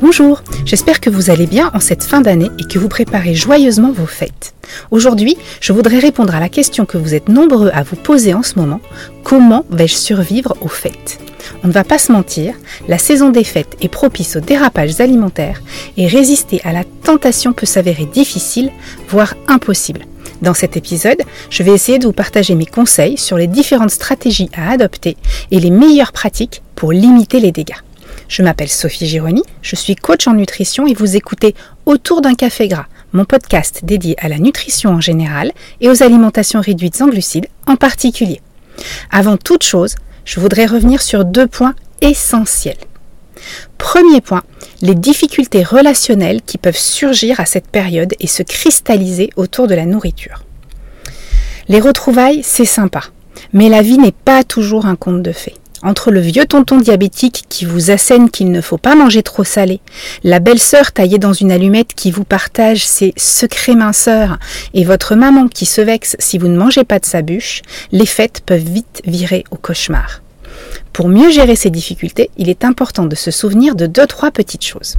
Bonjour, j'espère que vous allez bien en cette fin d'année et que vous préparez joyeusement vos fêtes. Aujourd'hui, je voudrais répondre à la question que vous êtes nombreux à vous poser en ce moment, comment vais-je survivre aux fêtes? On ne va pas se mentir, la saison des fêtes est propice aux dérapages alimentaires et résister à la tentation peut s'avérer difficile, voire impossible. Dans cet épisode, je vais essayer de vous partager mes conseils sur les différentes stratégies à adopter et les meilleures pratiques pour limiter les dégâts. Je m'appelle Sophie Gironi, je suis coach en nutrition et vous écoutez Autour d'un café gras, mon podcast dédié à la nutrition en général et aux alimentations réduites en glucides en particulier. Avant toute chose, je voudrais revenir sur deux points essentiels. Premier point, les difficultés relationnelles qui peuvent surgir à cette période et se cristalliser autour de la nourriture. Les retrouvailles, c'est sympa, mais la vie n'est pas toujours un conte de fées entre le vieux tonton diabétique qui vous assène qu'il ne faut pas manger trop salé, la belle-sœur taillée dans une allumette qui vous partage ses secrets minceurs et votre maman qui se vexe si vous ne mangez pas de sa bûche, les fêtes peuvent vite virer au cauchemar. Pour mieux gérer ces difficultés, il est important de se souvenir de deux trois petites choses.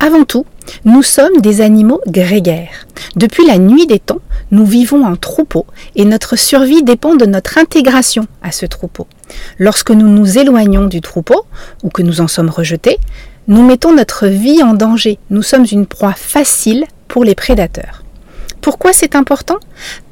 Avant tout, nous sommes des animaux grégaires. Depuis la nuit des temps, nous vivons en troupeau et notre survie dépend de notre intégration à ce troupeau. Lorsque nous nous éloignons du troupeau ou que nous en sommes rejetés, nous mettons notre vie en danger. Nous sommes une proie facile pour les prédateurs. Pourquoi c'est important?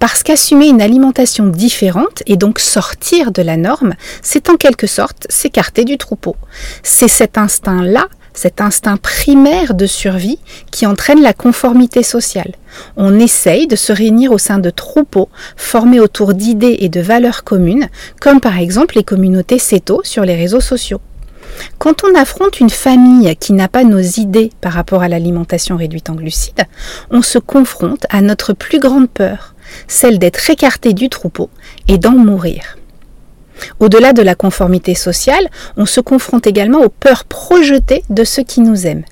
Parce qu'assumer une alimentation différente et donc sortir de la norme, c'est en quelque sorte s'écarter du troupeau. C'est cet instinct-là cet instinct primaire de survie qui entraîne la conformité sociale. On essaye de se réunir au sein de troupeaux formés autour d'idées et de valeurs communes, comme par exemple les communautés CETO sur les réseaux sociaux. Quand on affronte une famille qui n'a pas nos idées par rapport à l'alimentation réduite en glucides, on se confronte à notre plus grande peur, celle d'être écarté du troupeau et d'en mourir. Au-delà de la conformité sociale, on se confronte également aux peurs projetées de ceux qui nous aiment.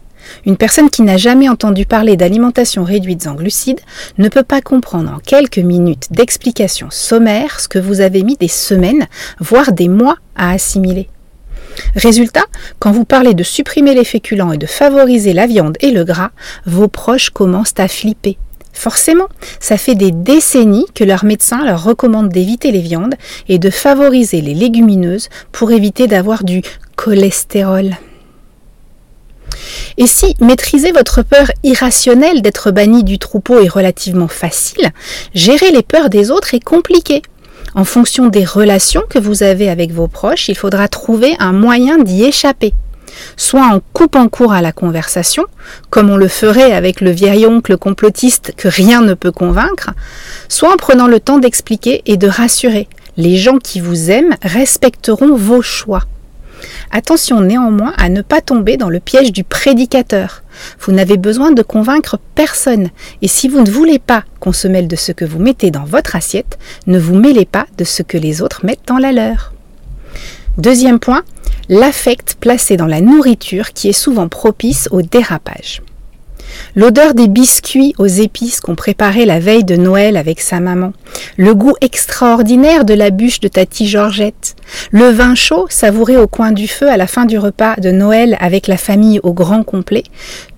Une personne qui n'a jamais entendu parler d'alimentation réduite en glucides ne peut pas comprendre en quelques minutes d'explication sommaire ce que vous avez mis des semaines, voire des mois à assimiler. Résultat, quand vous parlez de supprimer les féculents et de favoriser la viande et le gras, vos proches commencent à flipper. Forcément, ça fait des décennies que leurs médecins leur recommandent d'éviter les viandes et de favoriser les légumineuses pour éviter d'avoir du cholestérol. Et si maîtriser votre peur irrationnelle d'être banni du troupeau est relativement facile, gérer les peurs des autres est compliqué. En fonction des relations que vous avez avec vos proches, il faudra trouver un moyen d'y échapper soit en coupant court à la conversation, comme on le ferait avec le vieil oncle complotiste que rien ne peut convaincre, soit en prenant le temps d'expliquer et de rassurer. Les gens qui vous aiment respecteront vos choix. Attention néanmoins à ne pas tomber dans le piège du prédicateur. Vous n'avez besoin de convaincre personne. Et si vous ne voulez pas qu'on se mêle de ce que vous mettez dans votre assiette, ne vous mêlez pas de ce que les autres mettent dans la leur. Deuxième point, l'affect placé dans la nourriture qui est souvent propice au dérapage. L'odeur des biscuits aux épices qu'on préparait la veille de Noël avec sa maman, le goût extraordinaire de la bûche de Tati Georgette, le vin chaud savouré au coin du feu à la fin du repas de Noël avec la famille au grand complet,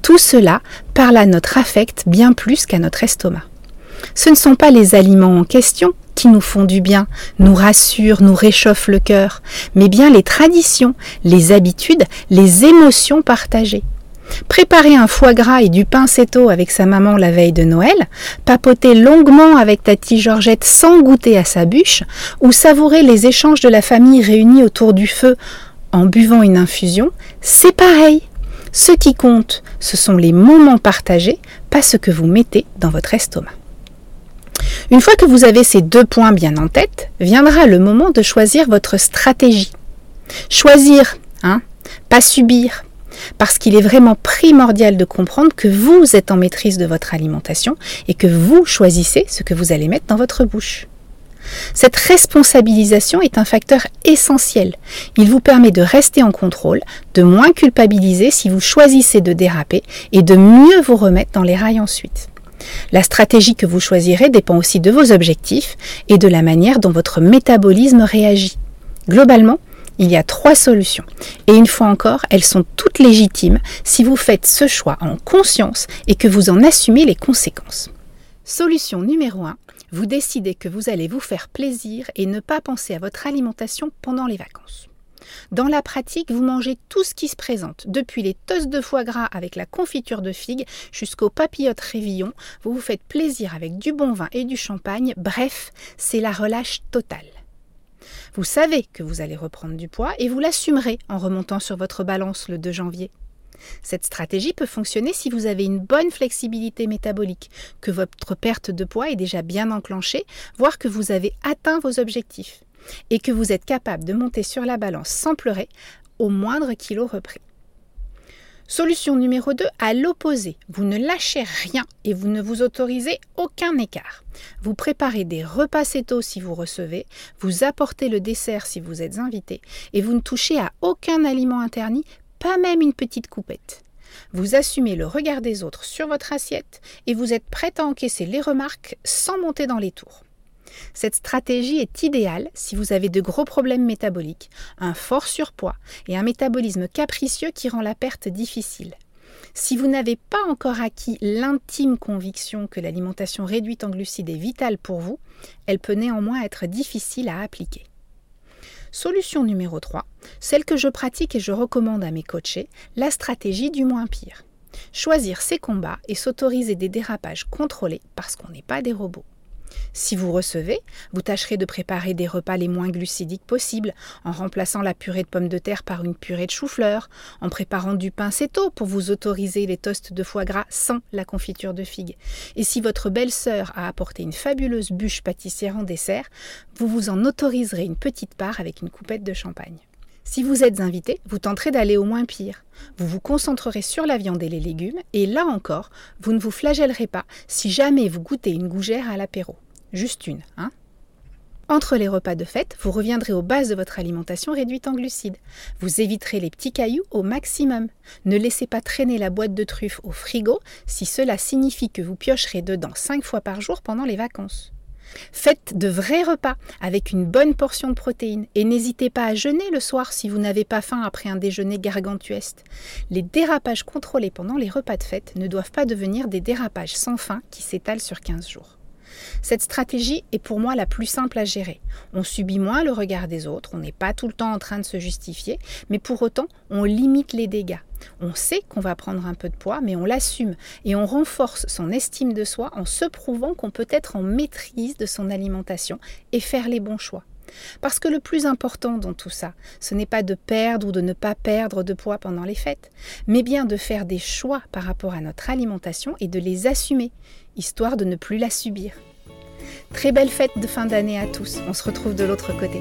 tout cela parle à notre affect bien plus qu'à notre estomac. Ce ne sont pas les aliments en question nous font du bien, nous rassurent, nous réchauffent le cœur, mais bien les traditions, les habitudes, les émotions partagées. Préparer un foie gras et du pain avec sa maman la veille de Noël, papoter longuement avec Tati Georgette sans goûter à sa bûche, ou savourer les échanges de la famille réunie autour du feu en buvant une infusion, c'est pareil. Ce qui compte, ce sont les moments partagés, pas ce que vous mettez dans votre estomac. Une fois que vous avez ces deux points bien en tête, viendra le moment de choisir votre stratégie. Choisir, hein, pas subir, parce qu'il est vraiment primordial de comprendre que vous êtes en maîtrise de votre alimentation et que vous choisissez ce que vous allez mettre dans votre bouche. Cette responsabilisation est un facteur essentiel. Il vous permet de rester en contrôle, de moins culpabiliser si vous choisissez de déraper et de mieux vous remettre dans les rails ensuite. La stratégie que vous choisirez dépend aussi de vos objectifs et de la manière dont votre métabolisme réagit. Globalement, Il y a trois solutions. Et une fois encore, elles sont toutes légitimes si vous faites ce choix en conscience et que vous en assumez les conséquences. Solution numéro 1. Vous décidez que vous allez vous faire plaisir et ne pas penser à votre alimentation pendant les vacances. Dans la pratique, vous mangez tout ce qui se présente, depuis les toasts de foie gras avec la confiture de figues jusqu'aux papillotes révillon. Vous vous faites plaisir avec du bon vin et du champagne. Bref, c'est la relâche totale. Vous savez que vous allez reprendre du poids et vous l'assumerez en remontant sur votre balance le 2 janvier. Cette stratégie peut fonctionner si vous avez une bonne flexibilité métabolique, que votre perte de poids est déjà bien enclenchée, voire que vous avez atteint vos objectifs et que vous êtes capable de monter sur la balance sans pleurer au moindre kilo repris. Solution numéro 2, à l'opposé, vous ne lâchez rien et vous ne vous autorisez aucun écart. Vous préparez des repas si vous recevez, vous apportez le dessert si vous êtes invité et vous ne touchez à aucun aliment interdit, pas même une petite coupette. Vous assumez le regard des autres sur votre assiette et vous êtes prête à encaisser les remarques sans monter dans les tours. Cette stratégie est idéale si vous avez de gros problèmes métaboliques, un fort surpoids et un métabolisme capricieux qui rend la perte difficile. Si vous n'avez pas encore acquis l'intime conviction que l'alimentation réduite en glucides est vitale pour vous, elle peut néanmoins être difficile à appliquer. Solution numéro 3, celle que je pratique et je recommande à mes coachés, la stratégie du moins pire. Choisir ses combats et s'autoriser des dérapages contrôlés parce qu'on n'est pas des robots. Si vous recevez, vous tâcherez de préparer des repas les moins glucidiques possibles, en remplaçant la purée de pommes de terre par une purée de chou-fleur, en préparant du pain céto pour vous autoriser les toasts de foie gras sans la confiture de figues. Et si votre belle-sœur a apporté une fabuleuse bûche pâtissière en dessert, vous vous en autoriserez une petite part avec une coupette de champagne. Si vous êtes invité, vous tenterez d'aller au moins pire. Vous vous concentrerez sur la viande et les légumes, et là encore, vous ne vous flagellerez pas si jamais vous goûtez une gougère à l'apéro. Juste une, hein entre les repas de fête, vous reviendrez aux bases de votre alimentation réduite en glucides. Vous éviterez les petits cailloux au maximum. Ne laissez pas traîner la boîte de truffes au frigo si cela signifie que vous piocherez dedans 5 fois par jour pendant les vacances. Faites de vrais repas avec une bonne portion de protéines et n'hésitez pas à jeûner le soir si vous n'avez pas faim après un déjeuner gargantuesque. Les dérapages contrôlés pendant les repas de fête ne doivent pas devenir des dérapages sans fin qui s'étalent sur 15 jours. Cette stratégie est pour moi la plus simple à gérer. On subit moins le regard des autres, on n'est pas tout le temps en train de se justifier, mais pour autant, on limite les dégâts. On sait qu'on va prendre un peu de poids, mais on l'assume et on renforce son estime de soi en se prouvant qu'on peut être en maîtrise de son alimentation et faire les bons choix. Parce que le plus important dans tout ça, ce n'est pas de perdre ou de ne pas perdre de poids pendant les fêtes, mais bien de faire des choix par rapport à notre alimentation et de les assumer, histoire de ne plus la subir. Très belle fête de fin d'année à tous, on se retrouve de l'autre côté.